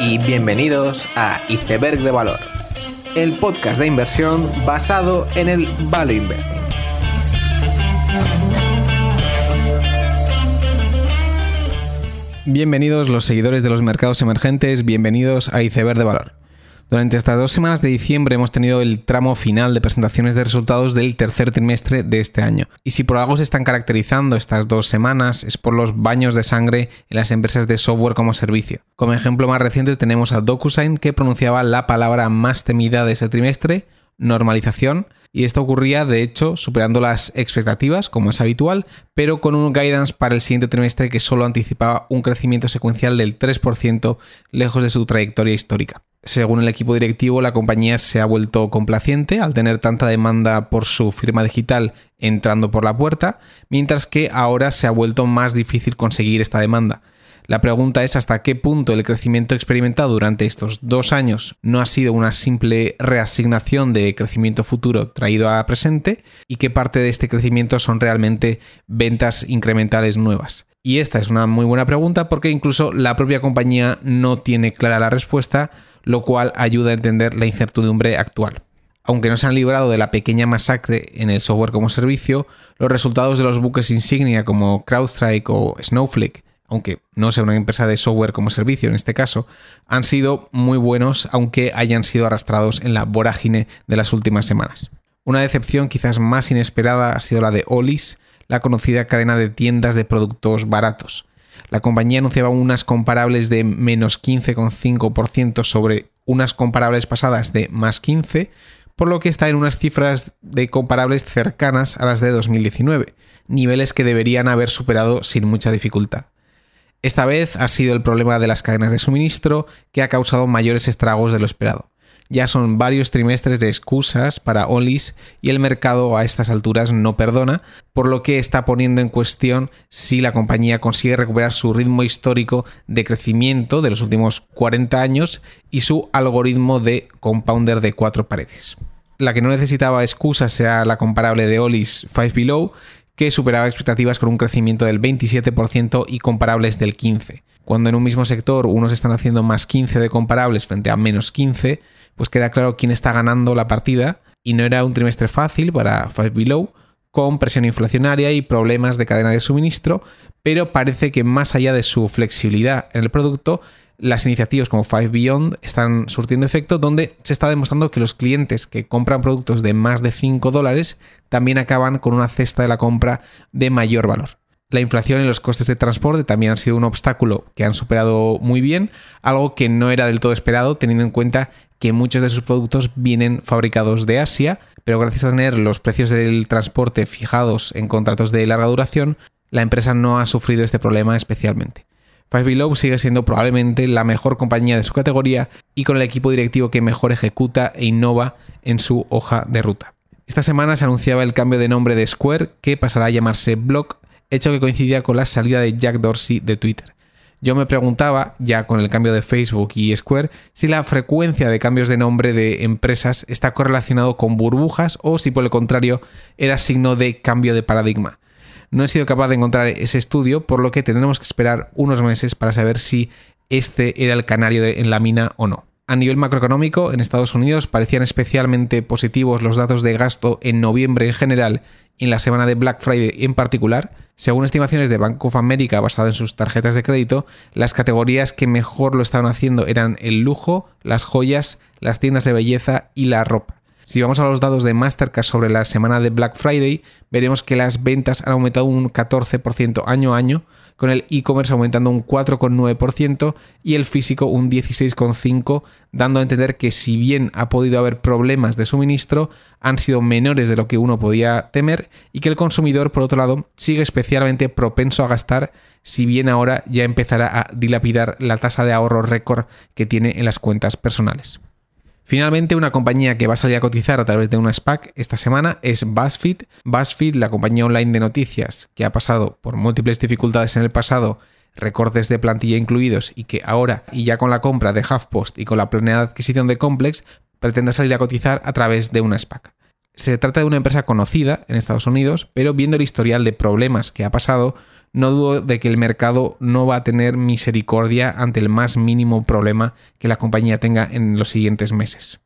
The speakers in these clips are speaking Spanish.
y bienvenidos a Iceberg de Valor, el podcast de inversión basado en el Value Investing. Bienvenidos los seguidores de los mercados emergentes, bienvenidos a Iceberg de Valor. Durante estas dos semanas de diciembre hemos tenido el tramo final de presentaciones de resultados del tercer trimestre de este año. Y si por algo se están caracterizando estas dos semanas es por los baños de sangre en las empresas de software como servicio. Como ejemplo más reciente tenemos a DocuSign que pronunciaba la palabra más temida de ese trimestre, normalización, y esto ocurría de hecho superando las expectativas, como es habitual, pero con un guidance para el siguiente trimestre que solo anticipaba un crecimiento secuencial del 3% lejos de su trayectoria histórica. Según el equipo directivo, la compañía se ha vuelto complaciente al tener tanta demanda por su firma digital entrando por la puerta, mientras que ahora se ha vuelto más difícil conseguir esta demanda. La pregunta es hasta qué punto el crecimiento experimentado durante estos dos años no ha sido una simple reasignación de crecimiento futuro traído a presente y qué parte de este crecimiento son realmente ventas incrementales nuevas. Y esta es una muy buena pregunta porque incluso la propia compañía no tiene clara la respuesta lo cual ayuda a entender la incertidumbre actual. Aunque no se han librado de la pequeña masacre en el software como servicio, los resultados de los buques insignia como CrowdStrike o Snowflake, aunque no sea una empresa de software como servicio en este caso, han sido muy buenos aunque hayan sido arrastrados en la vorágine de las últimas semanas. Una decepción quizás más inesperada ha sido la de Olis, la conocida cadena de tiendas de productos baratos. La compañía anunciaba unas comparables de menos 15,5% sobre unas comparables pasadas de más 15, por lo que está en unas cifras de comparables cercanas a las de 2019, niveles que deberían haber superado sin mucha dificultad. Esta vez ha sido el problema de las cadenas de suministro que ha causado mayores estragos de lo esperado. Ya son varios trimestres de excusas para Olis y el mercado a estas alturas no perdona, por lo que está poniendo en cuestión si la compañía consigue recuperar su ritmo histórico de crecimiento de los últimos 40 años y su algoritmo de compounder de cuatro paredes. La que no necesitaba excusas sea la comparable de Olis 5 Below, que superaba expectativas con un crecimiento del 27% y comparables del 15%. Cuando en un mismo sector unos están haciendo más 15 de comparables frente a menos 15, pues queda claro quién está ganando la partida y no era un trimestre fácil para Five Below, con presión inflacionaria y problemas de cadena de suministro, pero parece que más allá de su flexibilidad en el producto, las iniciativas como Five Beyond están surtiendo efecto donde se está demostrando que los clientes que compran productos de más de 5 dólares también acaban con una cesta de la compra de mayor valor. La inflación y los costes de transporte también han sido un obstáculo que han superado muy bien, algo que no era del todo esperado teniendo en cuenta que muchos de sus productos vienen fabricados de Asia, pero gracias a tener los precios del transporte fijados en contratos de larga duración, la empresa no ha sufrido este problema especialmente. Five Below sigue siendo probablemente la mejor compañía de su categoría y con el equipo directivo que mejor ejecuta e innova en su hoja de ruta. Esta semana se anunciaba el cambio de nombre de Square, que pasará a llamarse Block, hecho que coincidía con la salida de Jack Dorsey de Twitter. Yo me preguntaba, ya con el cambio de Facebook y Square, si la frecuencia de cambios de nombre de empresas está correlacionado con burbujas o si por el contrario era signo de cambio de paradigma. No he sido capaz de encontrar ese estudio, por lo que tendremos que esperar unos meses para saber si este era el canario en la mina o no. A nivel macroeconómico, en Estados Unidos parecían especialmente positivos los datos de gasto en noviembre en general y en la semana de Black Friday en particular, según estimaciones de Bank of America basado en sus tarjetas de crédito, las categorías que mejor lo estaban haciendo eran el lujo, las joyas, las tiendas de belleza y la ropa. Si vamos a los datos de Mastercard sobre la semana de Black Friday, veremos que las ventas han aumentado un 14% año a año, con el e-commerce aumentando un 4,9% y el físico un 16,5%, dando a entender que si bien ha podido haber problemas de suministro, han sido menores de lo que uno podía temer y que el consumidor, por otro lado, sigue especialmente propenso a gastar, si bien ahora ya empezará a dilapidar la tasa de ahorro récord que tiene en las cuentas personales. Finalmente, una compañía que va a salir a cotizar a través de una SPAC esta semana es BuzzFeed. BuzzFeed, la compañía online de noticias que ha pasado por múltiples dificultades en el pasado, recortes de plantilla incluidos y que ahora, y ya con la compra de HuffPost y con la planeada adquisición de Complex, pretende salir a cotizar a través de una SPAC. Se trata de una empresa conocida en Estados Unidos, pero viendo el historial de problemas que ha pasado, no dudo de que el mercado no va a tener misericordia ante el más mínimo problema que la compañía tenga en los siguientes meses.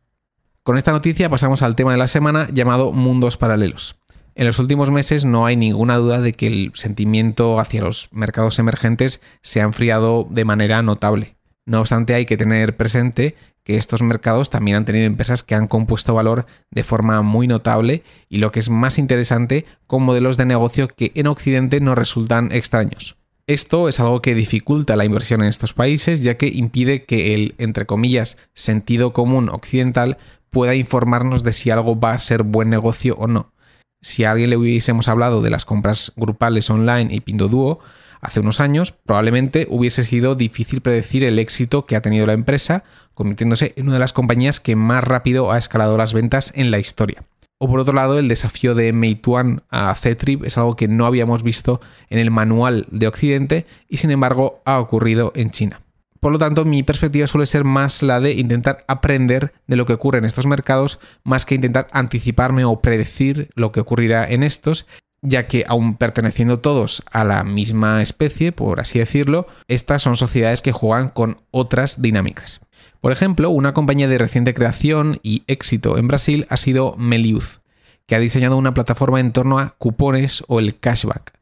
Con esta noticia pasamos al tema de la semana llamado mundos paralelos. En los últimos meses no hay ninguna duda de que el sentimiento hacia los mercados emergentes se ha enfriado de manera notable. No obstante, hay que tener presente que estos mercados también han tenido empresas que han compuesto valor de forma muy notable y lo que es más interesante, con modelos de negocio que en Occidente nos resultan extraños. Esto es algo que dificulta la inversión en estos países, ya que impide que el, entre comillas, sentido común occidental pueda informarnos de si algo va a ser buen negocio o no. Si a alguien le hubiésemos hablado de las compras grupales online y Pinduoduo, hace unos años, probablemente hubiese sido difícil predecir el éxito que ha tenido la empresa, convirtiéndose en una de las compañías que más rápido ha escalado las ventas en la historia. O por otro lado, el desafío de Meituan a Ctrip es algo que no habíamos visto en el manual de Occidente y sin embargo ha ocurrido en China. Por lo tanto, mi perspectiva suele ser más la de intentar aprender de lo que ocurre en estos mercados, más que intentar anticiparme o predecir lo que ocurrirá en estos, ya que aun perteneciendo todos a la misma especie, por así decirlo, estas son sociedades que juegan con otras dinámicas. Por ejemplo, una compañía de reciente creación y éxito en Brasil ha sido Meliuz, que ha diseñado una plataforma en torno a cupones o el cashback.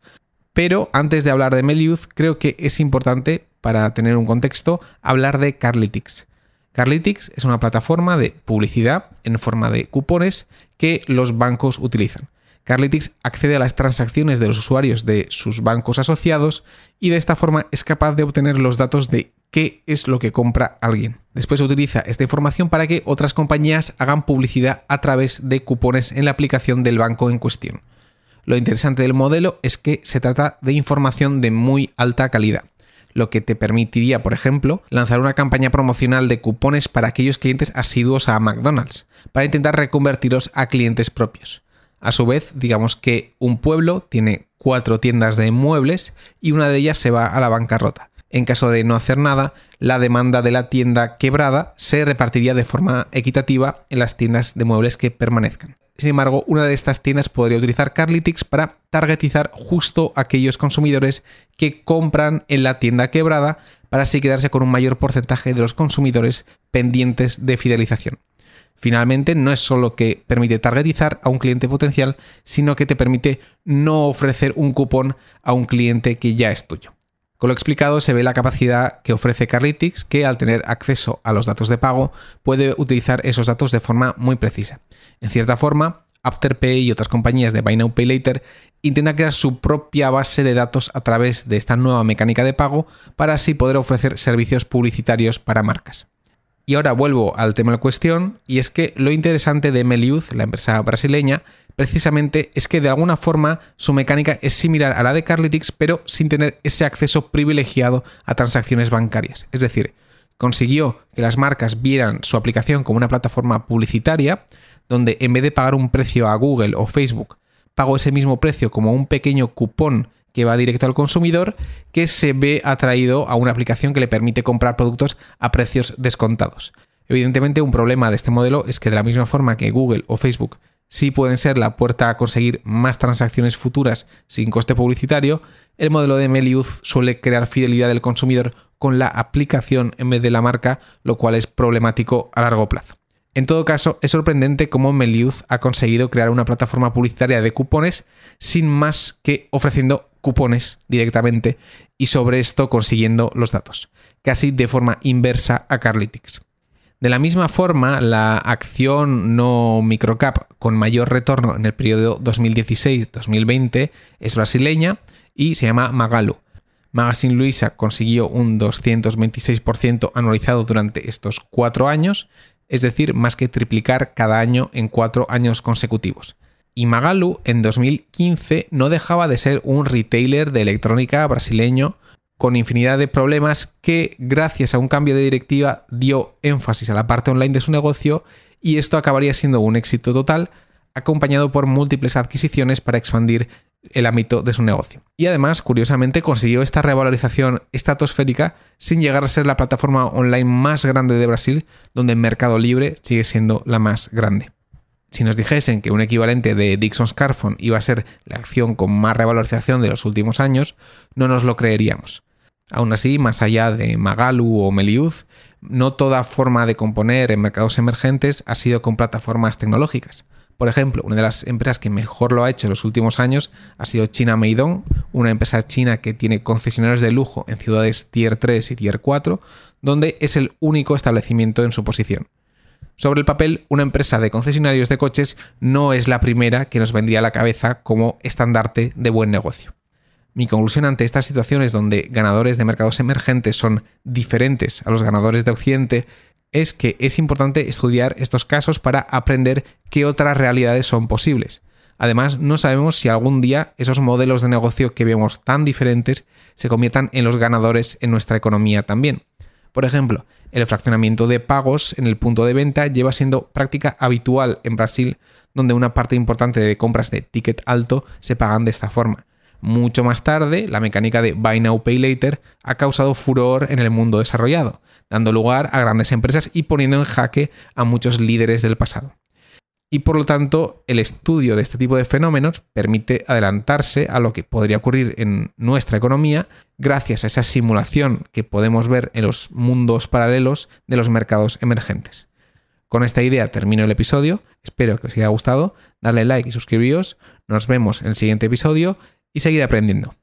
Pero antes de hablar de Meliuz, creo que es importante, para tener un contexto, hablar de Carlytics. Carlytics es una plataforma de publicidad en forma de cupones que los bancos utilizan. Carlytics accede a las transacciones de los usuarios de sus bancos asociados y de esta forma es capaz de obtener los datos de qué es lo que compra alguien. Después utiliza esta información para que otras compañías hagan publicidad a través de cupones en la aplicación del banco en cuestión. Lo interesante del modelo es que se trata de información de muy alta calidad, lo que te permitiría, por ejemplo, lanzar una campaña promocional de cupones para aquellos clientes asiduos a McDonald's, para intentar reconvertirlos a clientes propios. A su vez, digamos que un pueblo tiene cuatro tiendas de muebles y una de ellas se va a la bancarrota. En caso de no hacer nada, la demanda de la tienda quebrada se repartiría de forma equitativa en las tiendas de muebles que permanezcan. Sin embargo, una de estas tiendas podría utilizar Carlytics para targetizar justo aquellos consumidores que compran en la tienda quebrada para así quedarse con un mayor porcentaje de los consumidores pendientes de fidelización. Finalmente, no es solo que permite targetizar a un cliente potencial, sino que te permite no ofrecer un cupón a un cliente que ya es tuyo. Con lo explicado se ve la capacidad que ofrece Carlytics, que al tener acceso a los datos de pago puede utilizar esos datos de forma muy precisa. En cierta forma, Afterpay y otras compañías de Buy Now Pay Later intentan crear su propia base de datos a través de esta nueva mecánica de pago para así poder ofrecer servicios publicitarios para marcas. Y ahora vuelvo al tema en cuestión, y es que lo interesante de Meliuz, la empresa brasileña, precisamente es que de alguna forma su mecánica es similar a la de Carlytics, pero sin tener ese acceso privilegiado a transacciones bancarias. Es decir, consiguió que las marcas vieran su aplicación como una plataforma publicitaria, donde en vez de pagar un precio a Google o Facebook, pago ese mismo precio como un pequeño cupón que va directo al consumidor, que se ve atraído a una aplicación que le permite comprar productos a precios descontados. Evidentemente, un problema de este modelo es que de la misma forma que Google o Facebook sí pueden ser la puerta a conseguir más transacciones futuras sin coste publicitario, el modelo de Meliuz suele crear fidelidad del consumidor con la aplicación en vez de la marca, lo cual es problemático a largo plazo. En todo caso, es sorprendente cómo Meliuz ha conseguido crear una plataforma publicitaria de cupones sin más que ofreciendo cupones directamente y sobre esto consiguiendo los datos, casi de forma inversa a Carlytics. De la misma forma, la acción no microcap con mayor retorno en el periodo 2016-2020 es brasileña y se llama Magalu. Magazine Luisa consiguió un 226% anualizado durante estos cuatro años, es decir, más que triplicar cada año en cuatro años consecutivos. Y Magalu en 2015 no dejaba de ser un retailer de electrónica brasileño con infinidad de problemas que gracias a un cambio de directiva dio énfasis a la parte online de su negocio y esto acabaría siendo un éxito total acompañado por múltiples adquisiciones para expandir el ámbito de su negocio. Y además, curiosamente, consiguió esta revalorización estratosférica sin llegar a ser la plataforma online más grande de Brasil, donde Mercado Libre sigue siendo la más grande. Si nos dijesen que un equivalente de Dixon Scarphone iba a ser la acción con más revalorización de los últimos años, no nos lo creeríamos. Aún así, más allá de Magalu o Meliuz, no toda forma de componer en mercados emergentes ha sido con plataformas tecnológicas. Por ejemplo, una de las empresas que mejor lo ha hecho en los últimos años ha sido China Meidong, una empresa china que tiene concesionarios de lujo en ciudades Tier 3 y Tier 4, donde es el único establecimiento en su posición. Sobre el papel, una empresa de concesionarios de coches no es la primera que nos vendría a la cabeza como estandarte de buen negocio. Mi conclusión ante estas situaciones donde ganadores de mercados emergentes son diferentes a los ganadores de Occidente es que es importante estudiar estos casos para aprender qué otras realidades son posibles. Además, no sabemos si algún día esos modelos de negocio que vemos tan diferentes se conviertan en los ganadores en nuestra economía también. Por ejemplo, el fraccionamiento de pagos en el punto de venta lleva siendo práctica habitual en Brasil, donde una parte importante de compras de ticket alto se pagan de esta forma. Mucho más tarde, la mecánica de Buy Now Pay Later ha causado furor en el mundo desarrollado, dando lugar a grandes empresas y poniendo en jaque a muchos líderes del pasado. Y por lo tanto el estudio de este tipo de fenómenos permite adelantarse a lo que podría ocurrir en nuestra economía gracias a esa simulación que podemos ver en los mundos paralelos de los mercados emergentes. Con esta idea termino el episodio, espero que os haya gustado, darle like y suscribiros, nos vemos en el siguiente episodio y seguir aprendiendo.